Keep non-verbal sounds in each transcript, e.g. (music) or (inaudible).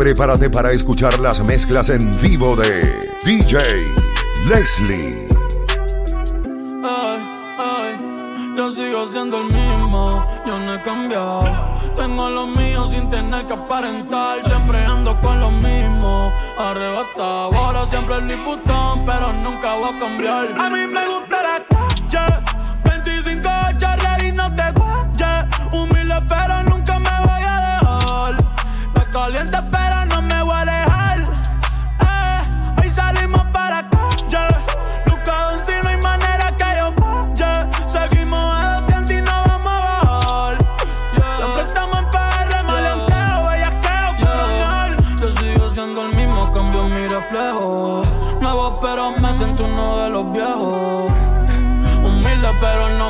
Prepárate para escuchar las mezclas en vivo de DJ Leslie. Ay, ay, yo sigo siendo el mismo, yo no he cambiado. Tengo lo mío sin tener que aparentar. Siempre ando con lo mismo, arrebatado. Ahora siempre el Butón, pero nunca voy a cambiar. A mí me gusta la calle,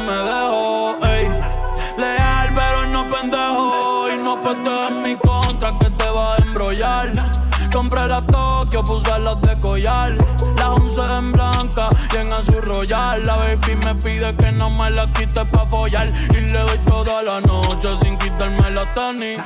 me dejo. Ey. Leal, pero no pendejo. Y no puedes en mi contra que te va a embrollar. Compré la Tokio, puse las de collar. Las once en blanca y en azul royal. La baby me pide que no me la quite pa' follar. Y le doy toda la noche sin quitarme la tenis.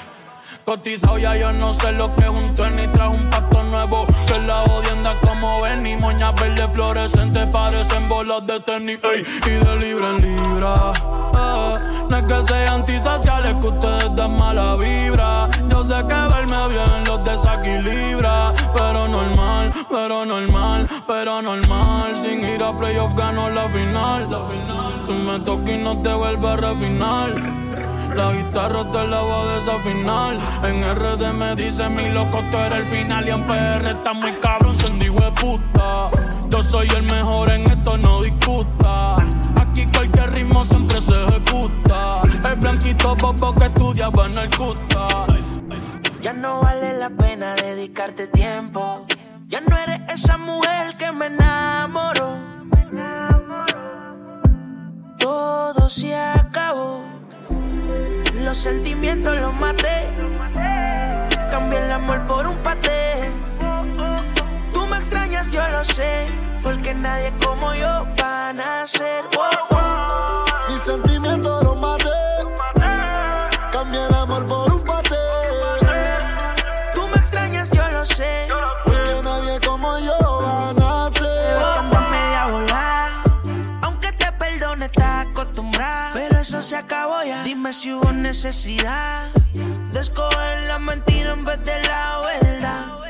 Cotizado ya yo no sé lo que es un tenis Trajo un pato nuevo. Que la odienda como ven Y moñas verdes fluorescentes parecen bolas de tenis Y de libra en libra eh, No es que sean antisociales que ustedes dan mala vibra. Yo sé que verme bien los desequilibra. Pero normal, pero normal, pero normal. Sin ir a playoff gano la final. Tú me tocas y no te vuelves a refinar la guitarra te la voy a desafinar. En RD me dice mi loco, tú eres el final. Y en PR está muy cabrón, se de puta. Yo soy el mejor en esto, no discuta. Aquí cualquier ritmo siempre se ejecuta. El blanquito popo que estudiaba en el cuta. Ya no vale la pena dedicarte tiempo. Ya no eres esa mujer que me enamoró. Todo se acabó. Los sentimientos los maté. Cambié el amor por un paté. Tú me extrañas, yo lo sé. Porque nadie como yo va a oh. Mis sentimientos los maté. Se acabó ya. Dime si hubo necesidad de escoger la mentira en vez de la verdad.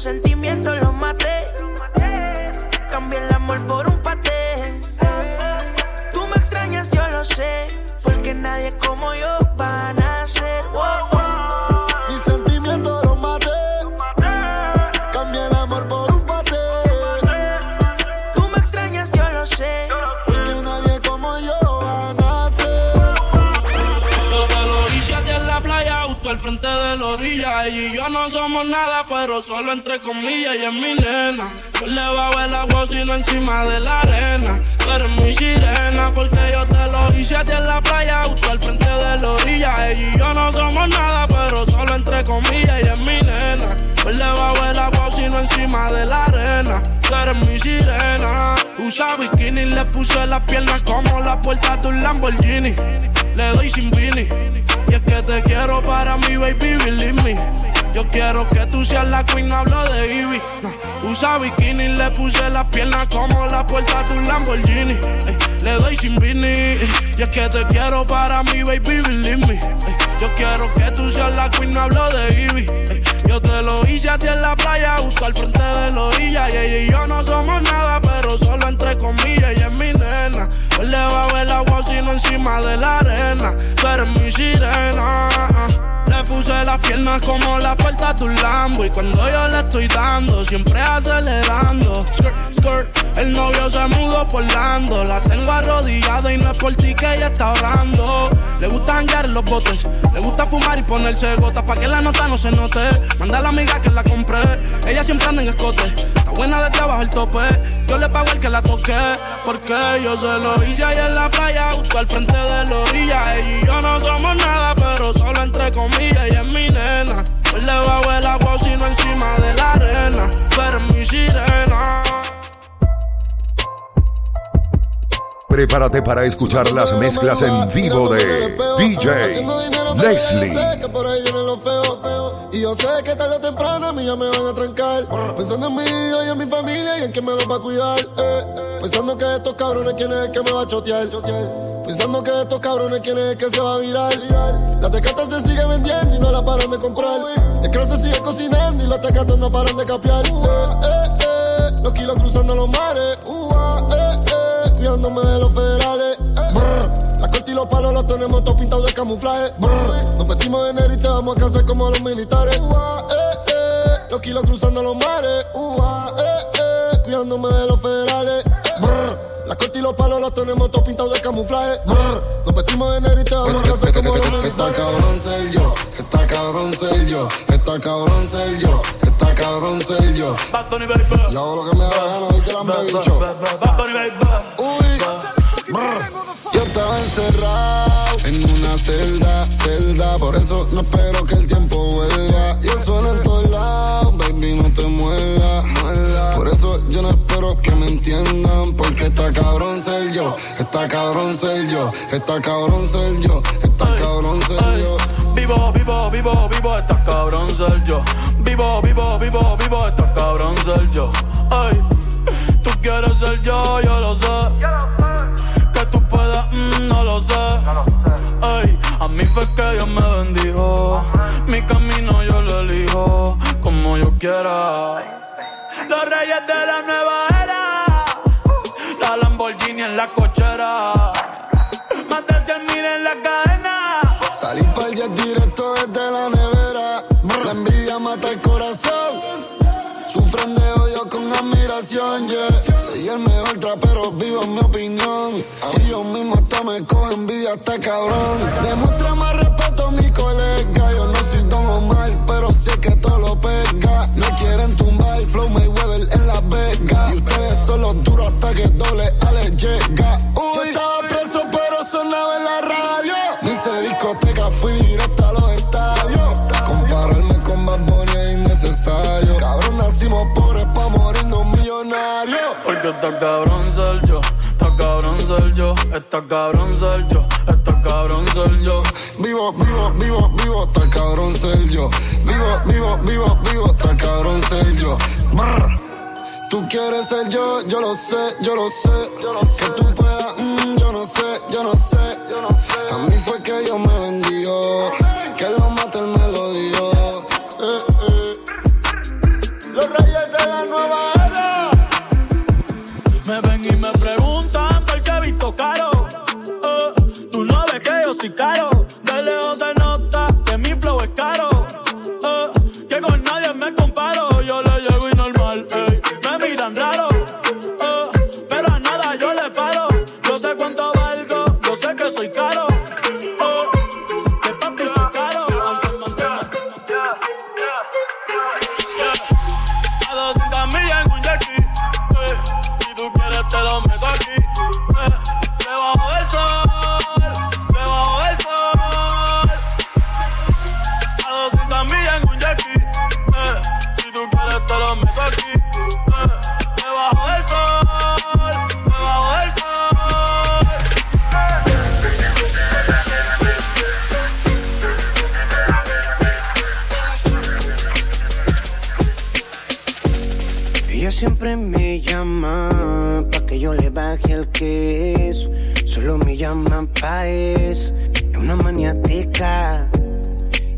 Sentimientos los maté. Cambié el amor por un paté. Tú me extrañas, yo lo sé. Porque nadie como yo va a nacer. Mis sentimientos los maté. Cambié el amor por un paté. Tú me extrañas, yo lo sé. Porque nadie como yo va a nacer. Lo a ti en la playa, justo al frente de la orilla. Ella y yo no somos nada, solo entre comillas. Ella es mi nena. Yo le bajo el agua, sino encima de la arena. Tú eres mi sirena, porque yo te lo hice a ti en la playa, justo al frente de la orilla. Ella y yo no somos nada, pero solo entre comillas. Ella es mi nena. Yo le bajo el agua, sino encima de la arena. Tú eres mi sirena. Usa bikini, le puse las piernas como la puerta de un Lamborghini. Le doy sin vini. Y es que te quiero para mi baby, believe me. Yo quiero que tú seas la queen, no hablo de Ivy. No. Usa bikini, le puse las piernas como la puerta de un Lamborghini. Le doy sin vini. Y es que te quiero para mi baby, believe me. Yo quiero que tú seas la queen, hablo de Ivy. Yo te lo hice a ti en la playa, justo al frente de la orilla. Y ella y yo no somos nada, pero solo entre comillas. Ella es mi nena. Pues le va a ver el agua, sino encima de la arena. Tú eres mi sirena. Las piernas como la puerta de un Lambo Y cuando yo le estoy dando, siempre acelerando Skirt, skirt, el novio se mudó por Lando La tengo arrodillada y no es por ti que ella está orando Le gusta janguear en los botes Le gusta fumar y ponerse gotas Pa' que la nota no se note Manda a la amiga que la compré ella siempre anda en escote. Está buena de trabajo el tope. Yo le pago el que la toque. Porque yo se lo hice ahí en la playa, justo al frente de la orilla. Ella y yo no somos nada, Prepárate para escuchar las mezclas en vivo de DJ Leslie. Y yo sé que tarde o temprano a mí ya me van a trancar. Pensando en mí y en mi familia y en quién me los va a cuidar. Eh. Pensando que estos cabrones quién es el que me va a chotear. Pensando que estos cabrones quién es el que se va a virar. La tecata se sigue vendiendo y no la paran de comprar. El cross se sigue cocinando y los tecatos no paran de capear. Eh, eh, los kilos cruzando los mares. Cuidándome de los federales. La corte y los palos los tenemos todos pintados de camuflaje. Nos metimos en enero y te vamos a casar como los militares. Los kilos cruzando los mares. cuidándome de los federales. La corte y los palos los tenemos todos pintados de camuflaje. Nos metimos en enero y te vamos a casar como los militares. Está cabrón ser yo, está cabrón ser yo, está cabrón ser yo, está cabrón ser yo. Yo hago lo que me da gana, ¿viste la me bicho? Eso no espero que el tiempo vuelva. Y eso suena en todos lados, baby, no te muevas. Por eso yo no espero que me entiendan, porque está cabrón ser yo, está cabrón ser yo, está cabrón ser yo, está cabrón ser yo. Vivo, vivo, vivo, vivo, estás cabrón ser yo. Vivo, vivo, vivo, vivo, estás cabrón ser yo. Ay, tú quieres ser yo, yo lo sé. Que tú puedas, mm, no lo sé. Ay, a mí fue que Dios me bendijo. Mi camino yo lo elijo como yo quiera. Los reyes de la nueva era. La Lamborghini en la cochera. Más de 100 mil en la cadena. Salí pa'l jet directo desde la nevera. La envidia mata el corazón. Sufren de odio con admiración, yeah. Soy el mejor trapero, vivo en mi opinión. Y yo mismo hasta me cojo envidia, hasta cabrón. Cabrón ser yo, está cabrón ser yo. Vivo, vivo, vivo, vivo, está cabrón ser yo. Vivo, vivo, vivo, vivo, está cabrón ser yo. Brr. Tú quieres ser yo, yo lo sé, yo lo sé. Que tú puedas, mm, yo no sé, yo no sé. A mí fue que Dios me bendijo. Que lo mate el melodío. Eh, eh. Los reyes de la nueva caro. Es una maniática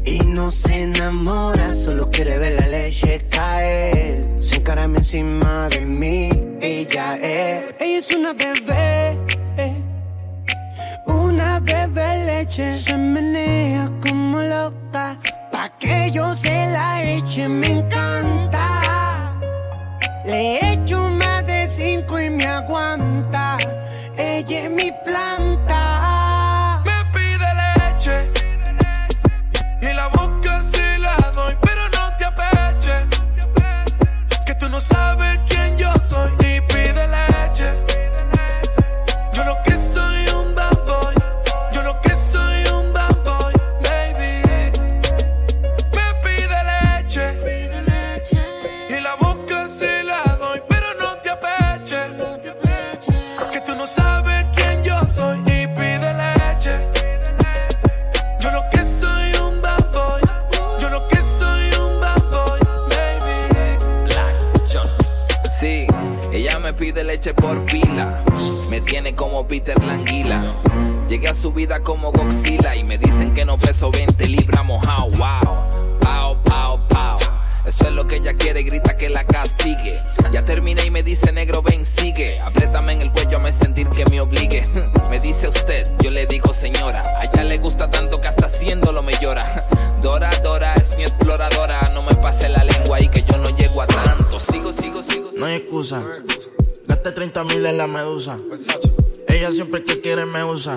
y no se enamora. Solo quiere ver la leche caer. Se encarame encima de mí. Ella es. Ella es una bebé. eh. Una bebé leche. Se menea como loca. Pa' que yo se la eche. Me encanta. Le echo más de cinco y me aguanta. Ella es mi planta. Su vida como Godzilla y me dicen que no peso 20 libras mojado. Wow, pao, pao, pao. Eso es lo que ella quiere, grita que la castigue. Ya terminé y me dice negro, ven, sigue. Apriétame en el cuello, me sentir que me obligue. (laughs) Me dice usted, yo le digo señora. A ella le gusta tanto que hasta haciéndolo me llora. (laughs) Dora, Dora es mi exploradora. No me pase la lengua y que yo no llego a tanto. Sigo, sigo, sigo. No hay excusa. Gaste 30 mil en la medusa. Ella siempre que quiere me usa.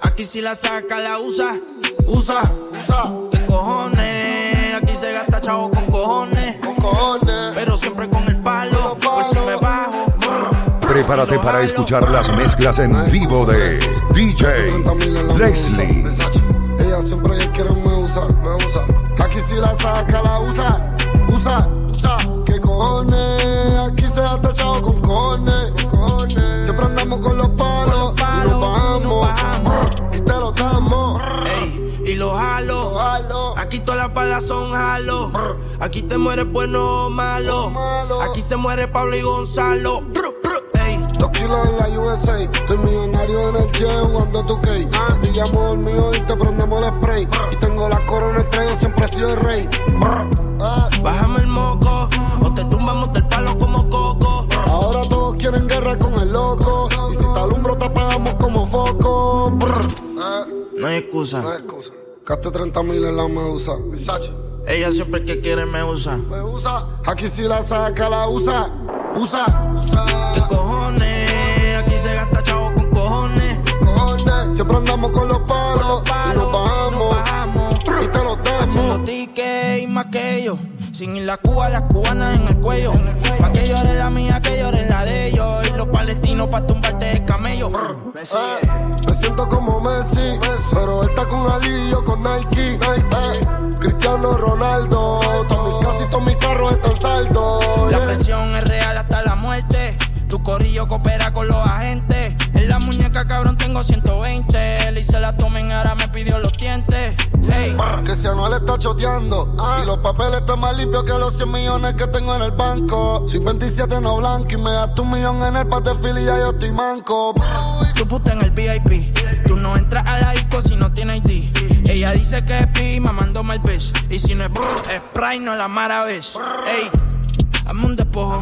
Aquí si la saca, la usa. Usa, usa. ¿Qué cojones? Aquí se gasta chavo con cojones. Con cojones. Pero siempre con el palo. Por si me bajo. Prepárate para escuchar las mezclas en vivo de DJ Leslie. Ella siempre que quiere me usa, me usa. Aquí si la saca, la usa. Usa, usa. ¿Qué cojones? Aquí se gasta chavo. Con cojones. Todas las balas son jalo. Aquí te mueres bueno o malo. Aquí se muere Pablo y Gonzalo. Dos kilos en la USA. Estoy millonario en el jet jugando tu key. Pillamos el mío y te prendemos el spray. Y tengo la corona el yo siempre he sido el rey. Bájame el moco. O te tumbamos del palo como coco. Ahora todos quieren guerra con el loco. Y si te alumbro, te apagamos como foco. Brr. No hay excusa. no hay excusa. Gaste 30 mil en la medusa. Versace. Ella siempre que quiere me usa. Me usa. Aquí si la saca, la usa. Usa, usa. ¿Qué cojones? Aquí se gasta chavo con cojones. Cojones. Siempre andamos con los palos. Y nos bajamos. bajamos. Y te los Haciendo damos. tickets y más que ellos. Sin ir la Cuba, las cubanas en el cuello. Pa' que llore la mía, que llore la de ellos. Y los palestinos pa' tumbarte el camello. Eh, me siento como Messi, pero él está con Ali y yo con Nike. Eh, Cristiano Ronaldo, todos mis casi todos mis carros están saldos. La yeah. presión es real hasta la muerte. Tu corillo coopera con los agentes. En la muñeca, cabrón, tengo 120. Si Anuel está choteando Y los papeles están más limpios que los 100 millones que tengo en el banco Soy 27 no blanco y me das un millón en el pate y ya yo estoy manco tu puta en el VIP. Tú no entras a la disco si no tienes ID. Ella dice que es pi, mamándome el bitch. Y si no es es Pride, no la maravilla. Ey, hazme un despojo.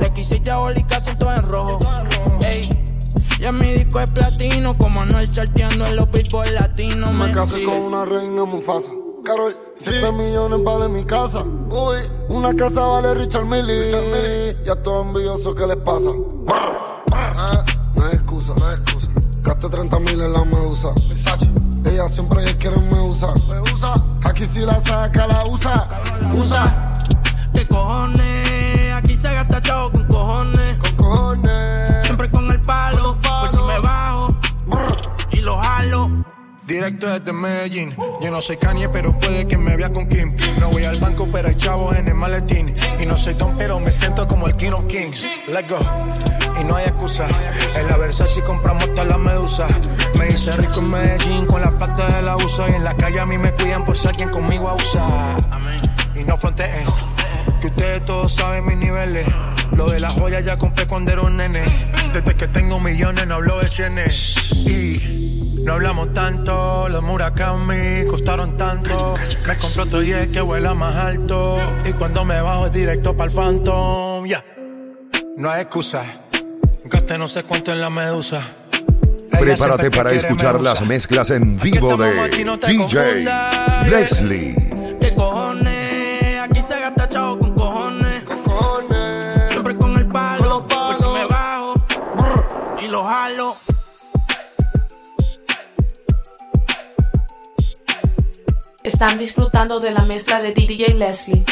Le quise diabólica, siento en rojo. Ey, ya mi disco es platino. Como Anuel charteando en los billboard latinos. Me Me casé con una reina Mufasa Carol, 7 millones vale mi casa. Uy, una casa vale Richard Millie Ya todo envidioso, ¿qué les pasa? Ah, no hay excusa, no hay excusa. Gaste 30 mil en la medusa. Ella siempre que quiere me usa. Me usa. Aquí si la saca, la usa. Usa. ¿Qué cojones? Aquí se gasta chavo. Con cojones Directo desde Medellín. Yo no soy Kanye, pero puede que me vea con Kim. No voy al banco, pero hay chavos en el maletín. Y no soy Don, pero me siento como el King of Kings. Let's go. Y no hay excusa. En la Versace compramos toda la medusa. Me hice rico en Medellín con la plata de la usa. Y en la calle a mí me cuidan por si alguien conmigo abusa. Y no fronteen. Que ustedes todos saben mis niveles. Lo de las joyas ya compré cuando era un nene. Desde que tengo millones no hablo de cienes. Y no hablamos tanto. Los Murakami costaron tanto. Me compré otro jet que vuela más alto. Y cuando me bajo es directo para el Phantom. Ya. No hay excusa. Gasté no sé cuánto en la medusa. Ella Prepárate para escuchar me las mezclas en vivo de DJ. Leslie. Están disfrutando de la mezcla de DJ Leslie.